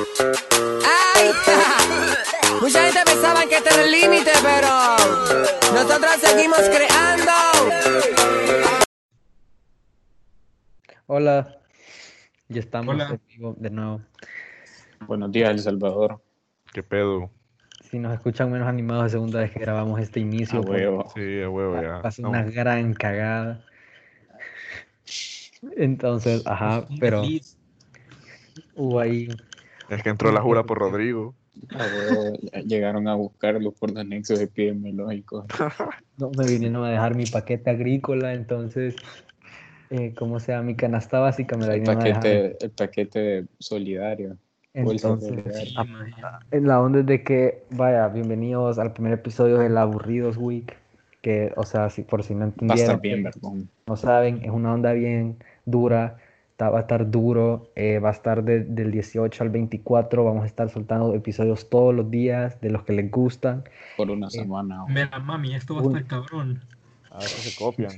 Ay, mucha gente pensaba que este era el límite, pero nosotros seguimos creando. Hola, ya estamos Hola. en vivo de nuevo. Buenos días, El Salvador. ¿Qué pedo? Si nos escuchan menos animados de segunda vez que grabamos este inicio, A porque huevo. Sí, a huevo ya. pasó No, una gran cagada. Entonces, ajá, pero hubo ahí. Es que entró la jura por Rodrigo. Llegaron a buscarlo por los nexos epidemiológicos. No, me vinieron a dejar mi paquete agrícola, entonces, eh, ¿cómo sea? Mi canasta básica me la El vinieron a dejar. paquete, el paquete solidario. Entonces, maje. en la onda es de que, vaya, bienvenidos al primer episodio del Aburridos Week, que, o sea, si, por si no Va a entendieron, estar bien, no saben, es una onda bien dura, está- va a estar duro, eh, va a estar de- del 18 al 24, vamos a estar soltando episodios todos los días de los que les gustan. Por una semana. Mira, mami, esto va a estar cabrón. A veces se copian.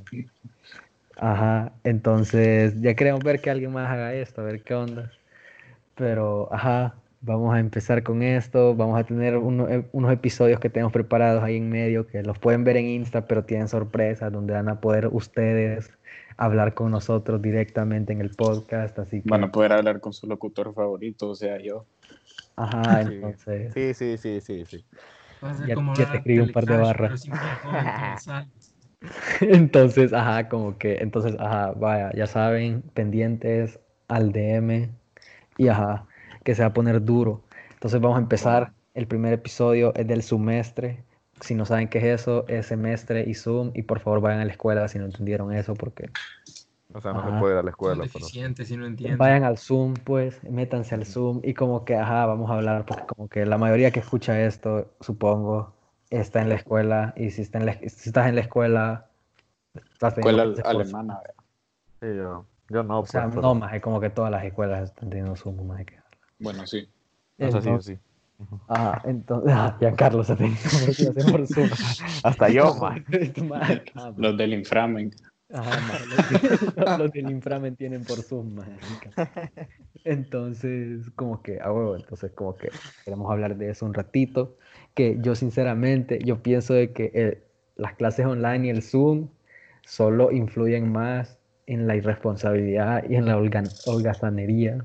Ajá, entonces ya queremos ver que alguien más haga esto, a ver qué onda. Pero, ajá, vamos a empezar con esto, vamos a tener uno- eh, unos episodios que tenemos preparados ahí en medio, que los pueden ver en Insta, pero tienen sorpresas, donde van a poder ustedes hablar con nosotros directamente en el podcast, así que, Van a poder hablar con su locutor favorito, o sea, yo. ajá, Sí. entonces... Sí, sí, sí, sí, sí. Ya- como ya hablar te escribí un par de barras. Entonces, ajá, como que, entonces, ajá, vaya, ya saben, pendientes al DM y ajá, que se va a poner duro. Entonces vamos a empezar, el primer episodio es del semestre. Si no saben qué es eso, es semestre y Zoom. Y por favor vayan a la escuela si no entendieron eso, porque O sea, no Ajá. se puede ir a la escuela, pero. si no entienden. vayan al Zoom, pues, métanse al Zoom y como que, ajá, vamos a hablar, porque como que la mayoría que escucha esto, supongo, está en la escuela. Y si, está en la- si estás en la escuela, estás Escuela alemana. Sí, yo, yo no, O sea, pues, pero- no, más como que todas las escuelas están teniendo Zoom, más que. Bueno, sí. O sea, sí, Entonces, sí. Ajá, entonces, ah, ya Carlos se por Zoom. Hasta yo, man. Cabrón. Los del inframen. Ajá, los, de- los del inframen tienen por Zoom, ma, Entonces, como que, a huevo, entonces como que queremos hablar de eso un ratito, que yo sinceramente, yo pienso de que eh, las clases online y el Zoom solo influyen más en la irresponsabilidad y en la holgazanería.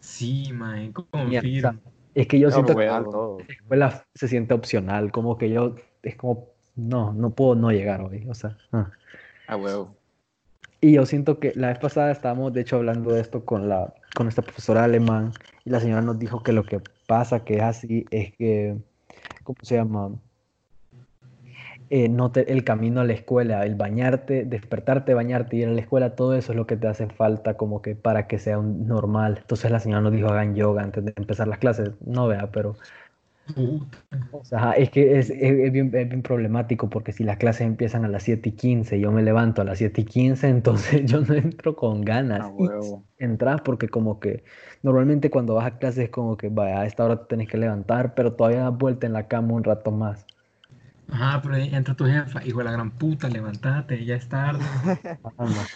Sí, man, confirmo. Es que yo No, siento que la escuela se siente opcional, como que yo, es como, no, no puedo no llegar hoy, o sea. ah. A huevo. Y yo siento que la vez pasada estábamos, de hecho, hablando de esto con la, con nuestra profesora alemán, y la señora nos dijo que lo que pasa, que es así, es que, ¿cómo se llama? Eh, no te- el camino a la escuela, el bañarte, despertarte, bañarte, ir a la escuela, todo eso es lo que te hace falta como que para que sea un normal. Entonces la señora nos dijo hagan yoga antes de empezar las clases. No vea, pero o sea, es que es, es- es bien, es bien problemático porque si las clases empiezan a las 7 y 15 y yo me levanto a las 7 y 15, entonces yo no entro con ganas. A Y huevo. entras porque como que normalmente cuando vas a clases es como que vaya, a esta hora te tenés que levantar, pero todavía das vuelta en la cama un rato más. Ajá, pero ahí entra tu jefa, hijo de la gran puta, levántate, ya es tarde. Ajá, ma.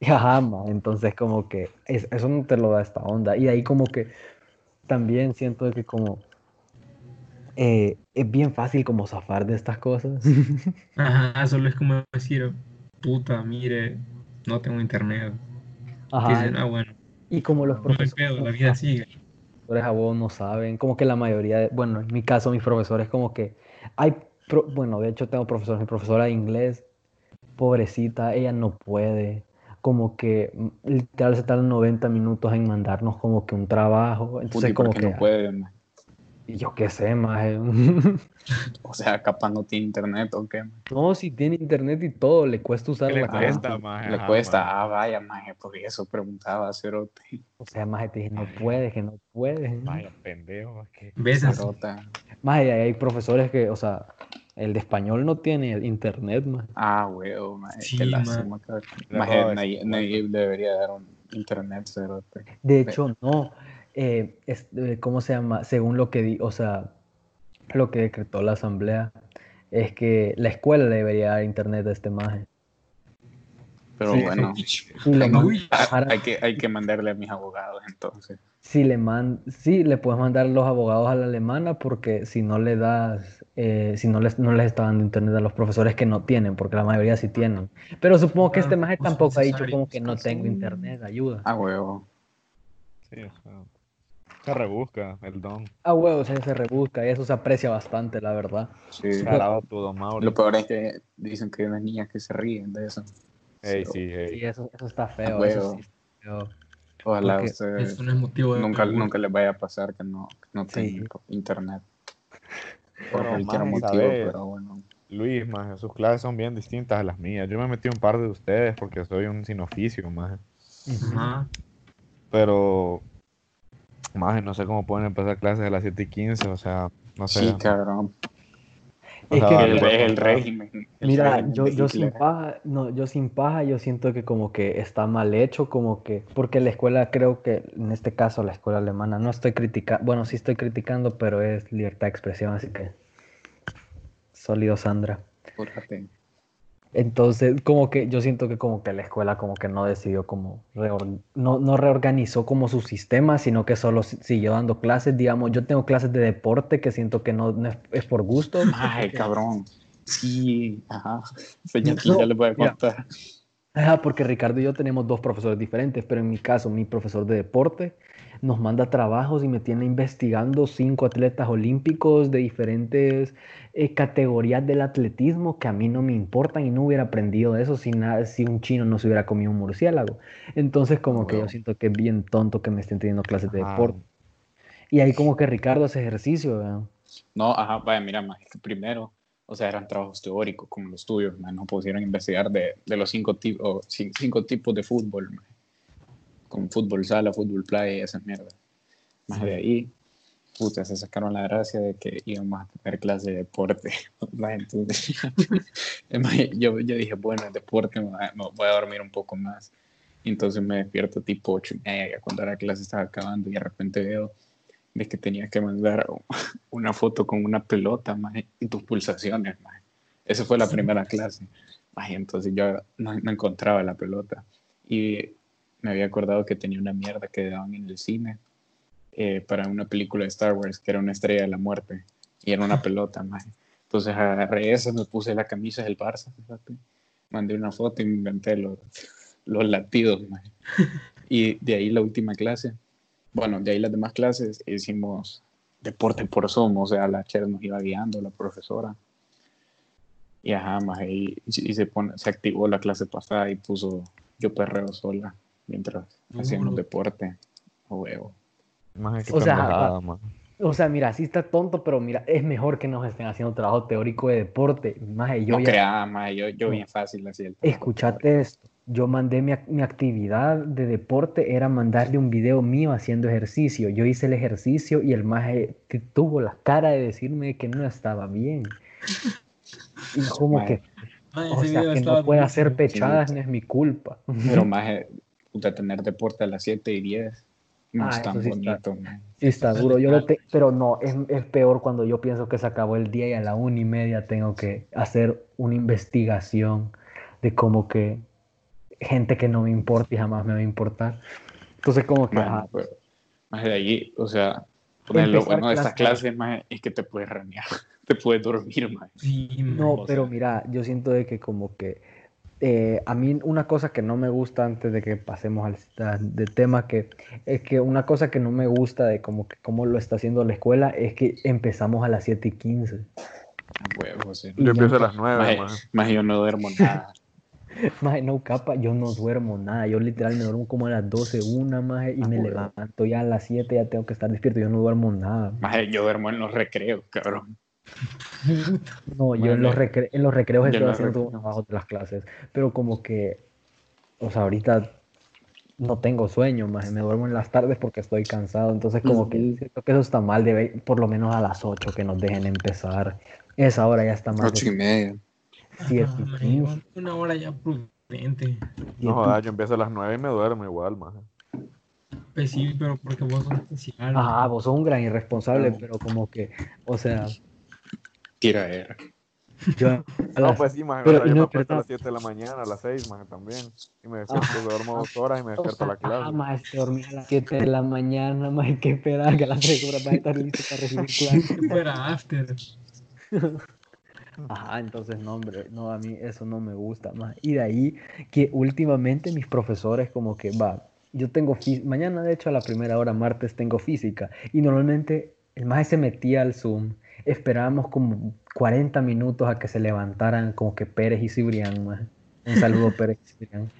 Y ajá, ma, entonces como que es- eso no te lo da esta onda. Y ahí como que también siento que como eh, es bien fácil como zafar de estas cosas. Ajá, solo es como decir, puta, mire, no tengo internet. Ajá, Dicen, ah, bueno, y como los no profesores... pedo, la vida sigue. profesores a vos no saben, como que la mayoría, de- bueno, en mi caso mis profesores como que hay, pro- bueno, de hecho tengo profesores, mi profesora de inglés, pobrecita, ella no puede, como que mm, literal se tardan 90 minutos en mandarnos como que un trabajo, entonces ¿y por como que, no puede? yo qué sé, maje. O sea, capaz no tiene internet o qué. ma? no, si tiene internet y todo, le cuesta usar ¿Qué le la clase. cuesta, maje? Le Ajá, cuesta. maje. Ah, vaya, maje, por eso preguntaba, cerote. o sea, maje, te dije, no puede, que no puede. Vaya pendejo, que. Cerota. Maje, hay profesores que, o sea, el de español no tiene internet, maje. Ah, huevo, maje, Sí, qué ma. lástima, debería dar un internet, cerote. De hecho, no. Eh, es- eh, ¿cómo se llama? Según lo que di, o sea, lo que decretó la asamblea, es que la escuela le debería dar internet a este maje. Pero Sí, bueno, le, hay que, hay que mandarle a mis abogados entonces. si le man- sí, le puedes mandar los abogados a la alemana porque si no le das, eh, si no les, no les está dando internet a los profesores que no tienen, porque la mayoría sí tienen. Pero supongo que Ah, este maje tampoco ha dicho como que no tengo internet, ayuda. A huevo. Sí, se rebusca el don. Ah, huevo, se, se rebusca y eso se aprecia bastante, la verdad. Sí. Tu don. Lo peor es que dicen que hay unas niñas que se ríen de eso. Ey, Sí, sí, eso, eso está feo, Ah, eso sí está feo. Ojalá ustedes Eso no es motivo de nunca, nunca les vaya a pasar que no, no Sí. tengan internet. Por Pero, cualquier motivo, ¿sabes? pero bueno. Luis, más sus clases son bien distintas a las mías. Yo me metí un par de ustedes porque soy un sin oficio, más. Ajá. Pero, más no sé cómo pueden empezar clases a las 7 y 15, o sea, no sé. Sí, cabrón. Es que- El, pues, el régimen. el Mira, régimen yo, yo sin paja, no, yo sin paja, yo siento que como que está mal hecho, como que, porque la escuela, creo que en este caso la escuela alemana, no estoy criticando, bueno, sí estoy criticando, pero es libertad de expresión, así que sólido Sandra. Fíjate. Entonces, como que yo siento que como que la escuela como que no decidió como, reor- no, no reorganizó como su sistema, sino que solo si- siguió dando clases, digamos, yo tengo clases de deporte que siento que no, no es, es por gusto. Ay, porque- cabrón. Sí, ajá. Señor, No, ya les voy a contar. Ajá, porque Ricardo y yo tenemos dos profesores diferentes, pero en mi caso, mi profesor de deporte nos manda trabajos y me tiene investigando cinco atletas olímpicos de diferentes eh, categorías del atletismo que a mí no me importan y no hubiera aprendido de eso si, nada, si un chino no se hubiera comido un murciélago. Entonces, como que yo siento que es bien tonto que me estén teniendo clases de deporte. Y ahí como que Ricardo hace ejercicio, ¿verdad? No, ajá, vaya, mira, más que primero, o sea, eran trabajos teóricos como los tuyos, man, nos pusieron a investigar de, de los cinco, tipos cinco tipos de fútbol, man. Con fútbol sala, fútbol playa y esa mierda. Más de ahí, puta, se sacaron la gracia de que íbamos a tener clase de deporte. Más entonces, es más, yo, yo dije, bueno, el deporte me, voy a dormir un poco más. Entonces me despierto tipo ocho y media, cuando la clase estaba acabando y de repente veo de que tenías que mandar una foto con una pelota maje, y tus pulsaciones. maje. Esa fue la primera clase. Maje, entonces yo no, no encontraba la pelota. Y me había acordado que tenía una mierda que daban en el cine eh, para una película de Star Wars que era una estrella de la muerte. Y era una pelota. maje. Entonces agarré esa, me puse la camisa del Barça. fíjate. Mandé una foto y me inventé los, los latidos. maje. Y de ahí la última clase bueno, de ahí las demás clases hicimos deporte por Zoom, o sea, la Cher nos iba guiando, la profesora. Y ajá, más ahí y se, pone, se activó la clase pasada y puso yo perreo sola mientras hacíamos Duro. deporte. O huevo. Más O sea, man. O sea, mira, sí está tonto, pero mira, es mejor que nos estén haciendo trabajo teórico de deporte. Más yo no ya creas, más yo, yo No. bien fácil así el. Escuchate esto. Yo mandé mi, mi actividad de deporte, era mandarle un video mío haciendo ejercicio. Yo hice el ejercicio y el maje tuvo la cara de decirme que no estaba bien. Y como Maje, que, o ese sea, video que no pueda hacer pechadas no es mi culpa. Pero más, puta, tener deporte a las 7 y 10 no Ah, es tan sí está- bonito. maje. Sí, está duro. Yo lo te- pero no, es, es peor cuando yo pienso que se acabó el día y a la una y media tengo que hacer una investigación de como que gente que no me importa y jamás me va a importar. Entonces, como que, ajá, pero, maje, de allí, o sea, lo bueno de estas clase. clases maje, es que te puedes ranear, te puedes dormir, maje. Sí, No, pero sea. mira, yo siento de que como que eh, a mí una cosa que no me gusta antes de que pasemos al de tema que es que una cosa que no me gusta de como que cómo lo está haciendo la escuela es que empezamos a las 7 y 15. A huevo, sí. Y Yo empiezo a las 9, Maje, man. maje, yo no duermo nada. Maje, no capa, yo no duermo nada, yo literal me duermo como a las 12, una maje, y Ah, me huevo. levanto ya a las 7, ya tengo que estar despierto, yo no duermo nada. Maje, yo duermo en los recreos, cabrón. No, yo en los, recre- en los recreos estoy haciendo recreos. trabajos de las clases, pero como que, o sea, ahorita no tengo sueño, más me duermo en las tardes porque estoy cansado, entonces como que siento que eso está mal, debe, por lo menos a las 8 que nos dejen empezar. Esa hora ya está más Ocho y media. siete Ajá, y quince, Una hora ya prudente. No jodas, yo empiezo a las 9 y me duermo igual, man. Pues sí, pero porque vos sos especial. Ajá, vos sos un gran irresponsable, Ah. pero como que, o sea, Tiraera. Yo a No, las- pues sí, maje, pero- yo no, me acuesto a las 7 de la mañana, a las 6, maje, también. Y me despierto, duermo dos horas y me despierto a la clase. ah, te dormís a las 7 de la mañana, más hay que esperar que a las 3 horas vas a estar listo para recibir clases. Que fuera after. Ajá, entonces no, hombre, no, a mí eso no me gusta más. Y de ahí que últimamente mis profesores como que, va, yo tengo, mañana de hecho a la primera hora, martes, tengo física. Y normalmente el maestro se metía al Zoom, esperábamos como 40 minutos a que se levantaran como que Pérez y Cibrián, maje. Un saludo Pérez y Cibrián.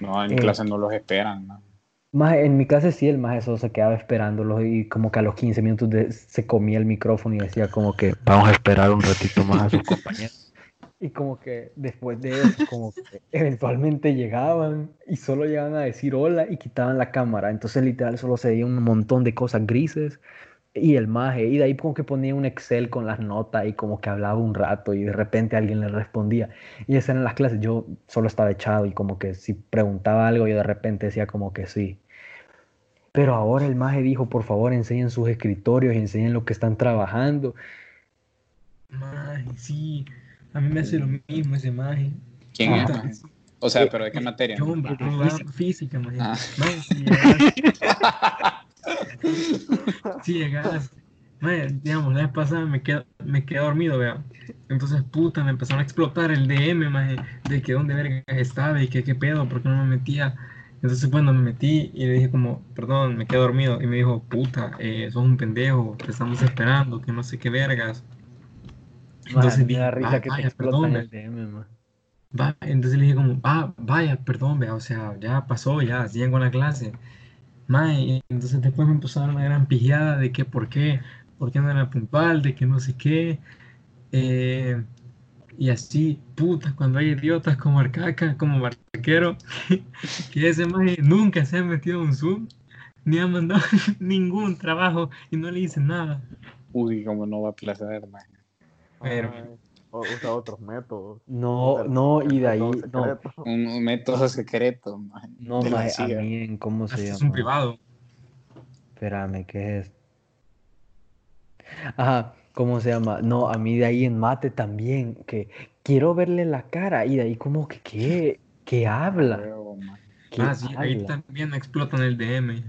No, en mi Eh. clase no los esperan, ¿no? Más en mi clase sí, el más eso se quedaba esperándolo y como que a los 15 minutos de- se comía el micrófono y decía como que vamos a esperar un ratito más a sus compañeros. Y como que después de eso, como que eventualmente llegaban y solo llegaban a decir hola y quitaban la cámara. Entonces literal solo se veía un montón de cosas grises y el maje. Y de ahí como que ponía un Excel con las notas y como que hablaba un rato y de repente alguien le respondía. Y esas eran las clases. Yo solo estaba echado y como que si preguntaba algo yo de repente decía como que sí. Pero ahora el maje dijo, por favor, enseñen sus escritorios y enseñen lo que están trabajando. Maje, sí. A mí me hace lo mismo ese maje. ¿Quién es? Maje? O sea, pero ¿de qué materia? Yo, daba física. maje. Ah. Maje, si llegas, si llegas, maje, digamos, la vez pasada me quedé, me quedé dormido, vea. Entonces, puta, me empezaron a explotar el DM, maje, de que dónde verga estaba y que qué pedo, porque no me metía. Entonces, cuando me metí y le dije como, perdón, me quedé dormido, y me dijo, puta, eh, sos un pendejo, te estamos esperando, que no sé qué vergas. Entonces risa "Ah, que te vaya, explotan perdón, el DM, maje. Va, entonces le dije como, ah, vaya, perdón, vea, o sea, ya pasó, ya, siguen con la clase. Mae, y entonces después me empezó a dar una gran pijada de que por qué, por qué no era puntual, de que no sé qué. eh, y así, puta, cuando hay idiotas como Arcaca, como Barquero, que ese mae nunca se ha metido en un Zoom, ni ha mandado ningún trabajo y no le dice nada. Uy, cómo no va a placer, maje. Pero- Ay, o- usa otros métodos. No, no, y de ahí, métodos no, secretos. Un, un método secreto, maje. no, maje, a CIA. mí en cómo se Hasta es un llama. privado. Espérame, ¿qué es? Ajá, ¿cómo se llama? No, a mí de ahí en mate también, que quiero verle la cara y de ahí como que, ¿qué? ¿Qué habla? Huevo, maje. ¿Qué Ah, sí, ahí habla? también explotan el DM.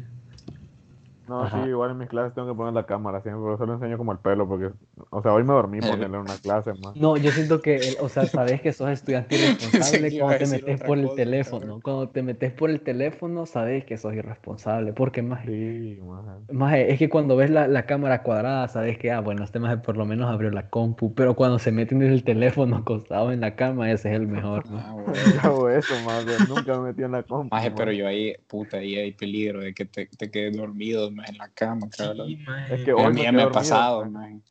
No, Ajá. sí, igual en mis clases tengo que poner la cámara siempre, pero solo enseño como el pelo, porque, o sea, hoy me dormí Eh. ponerle una clase más. No, yo siento que, el- o sea, sabes que sos estudiante irresponsable cuando te metes por el teléfono. Cuando te metes por el teléfono, sabes que sos irresponsable. Porque más, Sí, maje. más es que cuando ves la, la cámara cuadrada, sabes que, ah, bueno, este más por lo menos abrió la compu. Pero cuando se meten en el teléfono acostado en la cama, ese es el mejor. ¿no? Ah. Yo hago eso, maje. Nunca me metí en la compu. Maje, pero yo ahí, puta, ahí hay peligro de que te, te quedes dormido en la cama, cabrón. Sí. Es que A hoy mí me me ha pasado, maje.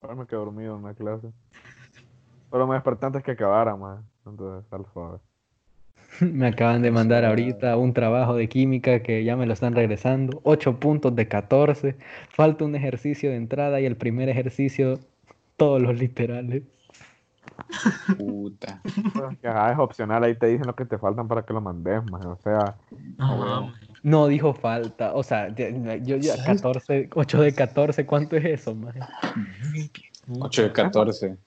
Ahora me quedé dormido en una clase. Pero me desperté antes que acabara, más. Entonces, al suave. Me acaban de mandar ahorita un trabajo de química que ya me lo están regresando. 8 puntos de 14. Falta un ejercicio de entrada y el primer ejercicio, todos los literales. Puta. Es que, ajá, es opcional, ahí te dicen lo que te faltan para que lo mandes, más. O sea. No dijo falta. O sea, yo ya 14, 8 de 14, ¿cuánto es eso, maje? 8 de 14. es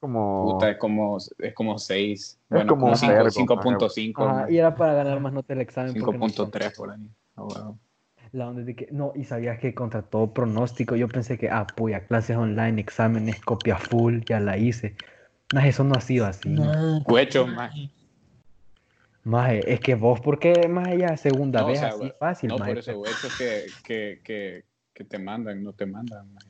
como. Puta, es como, es como 6. Bueno, como como un 5, vergo, 5.5. Ajá, y era para ganar más nota del examen. porque no 5.3 por ahí. Ah, huevo. La onda de que, no, y sabías que contra todo pronóstico, yo pensé que, ah, puya, clases online, exámenes, copia full, ya la hice. Más eso no ha sido así. No, Cuecho, maje. Maje, es que vos, ¿por qué más allá segunda No, o vez sea, así fácil, No, maje? por eso, es que, que, que, que te mandan, no te mandan. maje.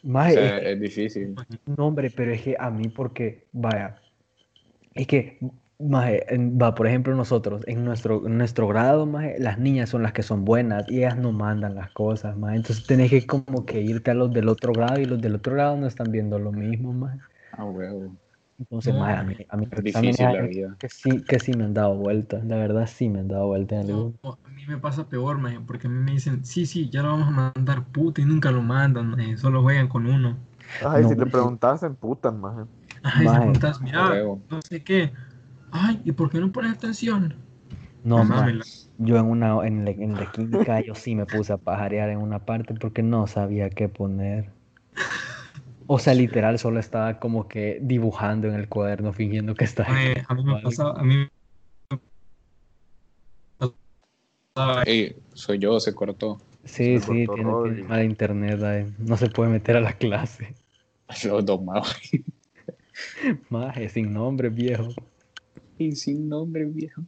O Maje, sea, es difícil. no, hombre, pero es que a mí porque, vaya, es que, maje, en- va, por ejemplo, nosotros, en nuestro, en nuestro grado, maje, las niñas son las que son buenas y ellas no mandan las cosas, maje. Entonces tenés que como que irte a los del otro grado y los del otro grado no están viendo lo mismo, maje. Ah, huevo. Entonces, No, maje, a mí, a mí Es exámenes difícil la hay vida. que sí, que sí me han dado vueltas, la verdad sí me han dado vueltas en el No, a mí me pasa peor, maje, porque a mí me dicen, sí, sí, ya lo vamos a mandar, puta, y nunca lo mandan, maje, solo juegan con uno. Ay, No, si te sí. preguntas, se emputan, más. Ay, Maje. preguntas, mira, no sé qué. Ay, ¿y por qué no pones atención? No, maje, Mámela. yo en una, en la, en la química, yo sí me puse a pajarear en una parte porque no sabía qué poner. O sea, literal, solo estaba como que dibujando en el cuaderno, fingiendo que estaba. Mae, a mí me pasaba, a mí me pasaba Ey, soy yo, se cortó. Sí, Se sí, cortó tiene, mala internet, ay, no se puede meter a la clase. Los dos más. Maje, sin nombre, viejo. Y sin nombre, viejo.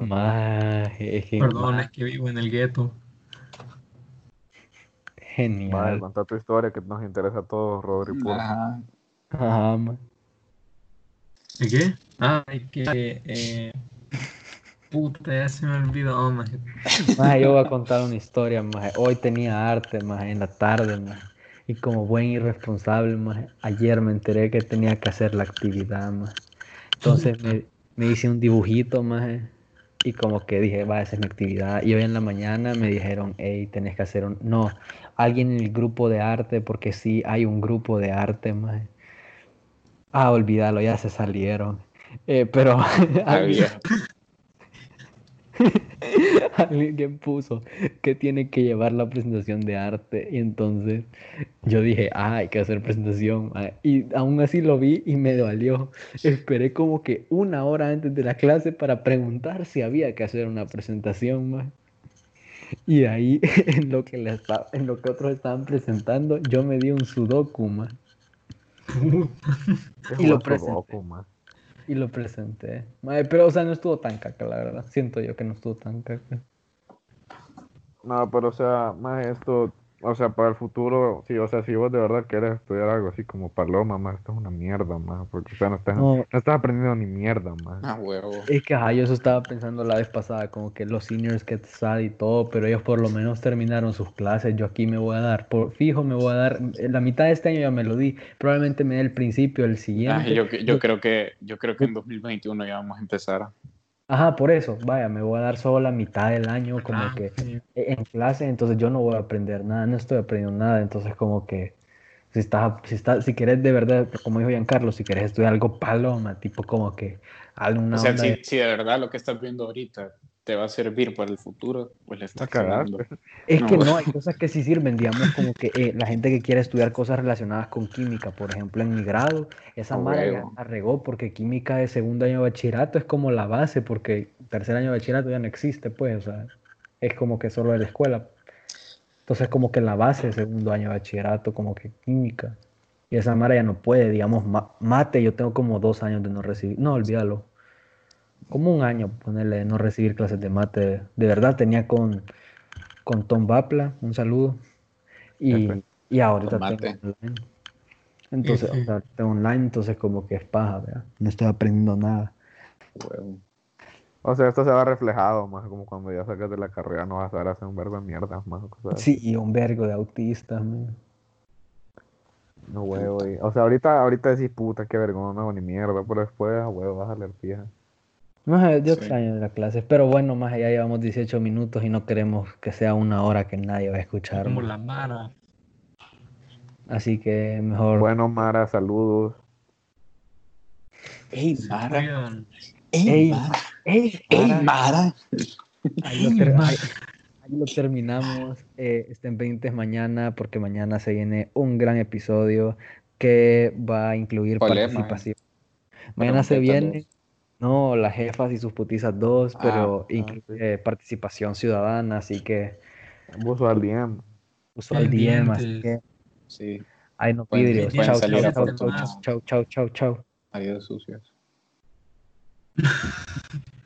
Maje, Perdón, es que vivo en el gueto. Genial. contá tu historia que nos interesa a todos, Rodri. por- Ajá. Ajá, ma. ¿De qué? Ah, es que. Eh, puta, ya se me olvidó, maje. Maje, yo voy a contar una historia, maje. Hoy tenía arte, maje, en la tarde, maje. Y como buen irresponsable, maje, ayer me enteré que tenía que hacer la actividad, maje. Entonces me, me hice un dibujito, maje. Y como que dije, va, esa es mi actividad. Y hoy en la mañana me dijeron, hey, tenés que hacer un... No, alguien en el grupo de arte, porque sí, hay un grupo de arte, maje. Ah, olvídalo, ya se salieron. Eh, pero alguien- puso que tiene que llevar la presentación de arte y entonces yo dije, ah, hay que hacer presentación ah, y aún así lo vi y me dolió. Esperé como que una hora antes de la clase para preguntar si había que hacer una presentación más. Y ahí en lo que le en lo que otros estaban presentando, yo me di un sudoku Qué y lo presenté. Sudoku, man. Y lo presenté. Pero o sea, no estuvo tan caca, la verdad. Siento yo que no estuvo tan caca. No, pero o sea, más esto, o sea, para el futuro, sí, o sea, si vos de verdad querés estudiar algo así como paloma, más, esto es una mierda, más, porque, o sea, no estás, No. no estás aprendiendo ni mierda, más. Ah, huevo. Es que, ajá, yo eso estaba pensando la vez pasada, como que los seniors que sal y todo, pero ellos por lo menos terminaron sus clases. Yo aquí me voy a dar, por fijo me voy a dar, la mitad de este año ya me lo di, probablemente me dé el principio, el Ah, siguiente. yo, yo creo que yo creo que en 2021 ya vamos a empezar. Ajá, por eso, vaya, me voy a dar solo la mitad del año como Ah, que sí. e- en clase, entonces yo no voy a aprender nada, no estoy aprendiendo nada, entonces como que si estás, si estás, si quieres de verdad, como dijo Giancarlo, si quieres estudiar algo paloma, tipo como que alguna O sea, onda si, de- si de verdad lo que estás viendo ahorita te va a servir para el futuro, pues le estás cagando. Es No, que no, hay cosas que sí sirven, digamos, como que eh, la gente que quiere estudiar cosas relacionadas con química, por ejemplo, en mi grado, esa A mara ya huevo. la regó porque química de segundo año de bachillerato es como la base, porque tercer año de bachillerato ya no existe, pues, o sea, es como que solo de la escuela. Entonces, como que la base de segundo año de bachillerato, como que química. Y esa mara ya no puede, digamos, ma- mate, yo tengo como dos años de no recibir, no, olvídalo. Como un año, ponerle, de no recibir clases de mate. De verdad, tenía con, con Tom Bapla, un saludo. Y, y ahorita tengo online. Entonces, o sea, tengo online, entonces como que es paja, ¿verdad? No estoy aprendiendo nada. O sea, esto se va reflejado, más como cuando ya sacas de la carrera, no vas a saber hacer un verbo de mierda, más cosas. Sí, y un vergo de autistas, man. No huevo, y- o sea, ahorita, ahorita decís puta, qué vergüenza, no hago ni mierda, pero después, a huevo, vas a leer fija. Maje, yo Sí. extraño la clase, pero bueno, más ya llevamos 18 minutos y no queremos que sea una hora que nadie va a escuchar. Como la Mara. Así que mejor. Bueno, Mara, saludos. ¡Ey, Mara! ¡Ey, Ey, Mara! ¡Ey! ¡Ey, Mara! Mara! Ahí lo, ter- ahí- ahí lo terminamos. Eh, estén pendientes mañana porque mañana se viene un gran episodio que va a incluir ¿Cuál es, participación. Mañana se viene, no, las jefas y sus putizas dos, Ah, pero ah, incluye participación ciudadana, así que Buzo al DM. uso al DM, así que Sí, ahí no chao, a chao, Fortuna. chao, chao, chao, chao. adiós sucios.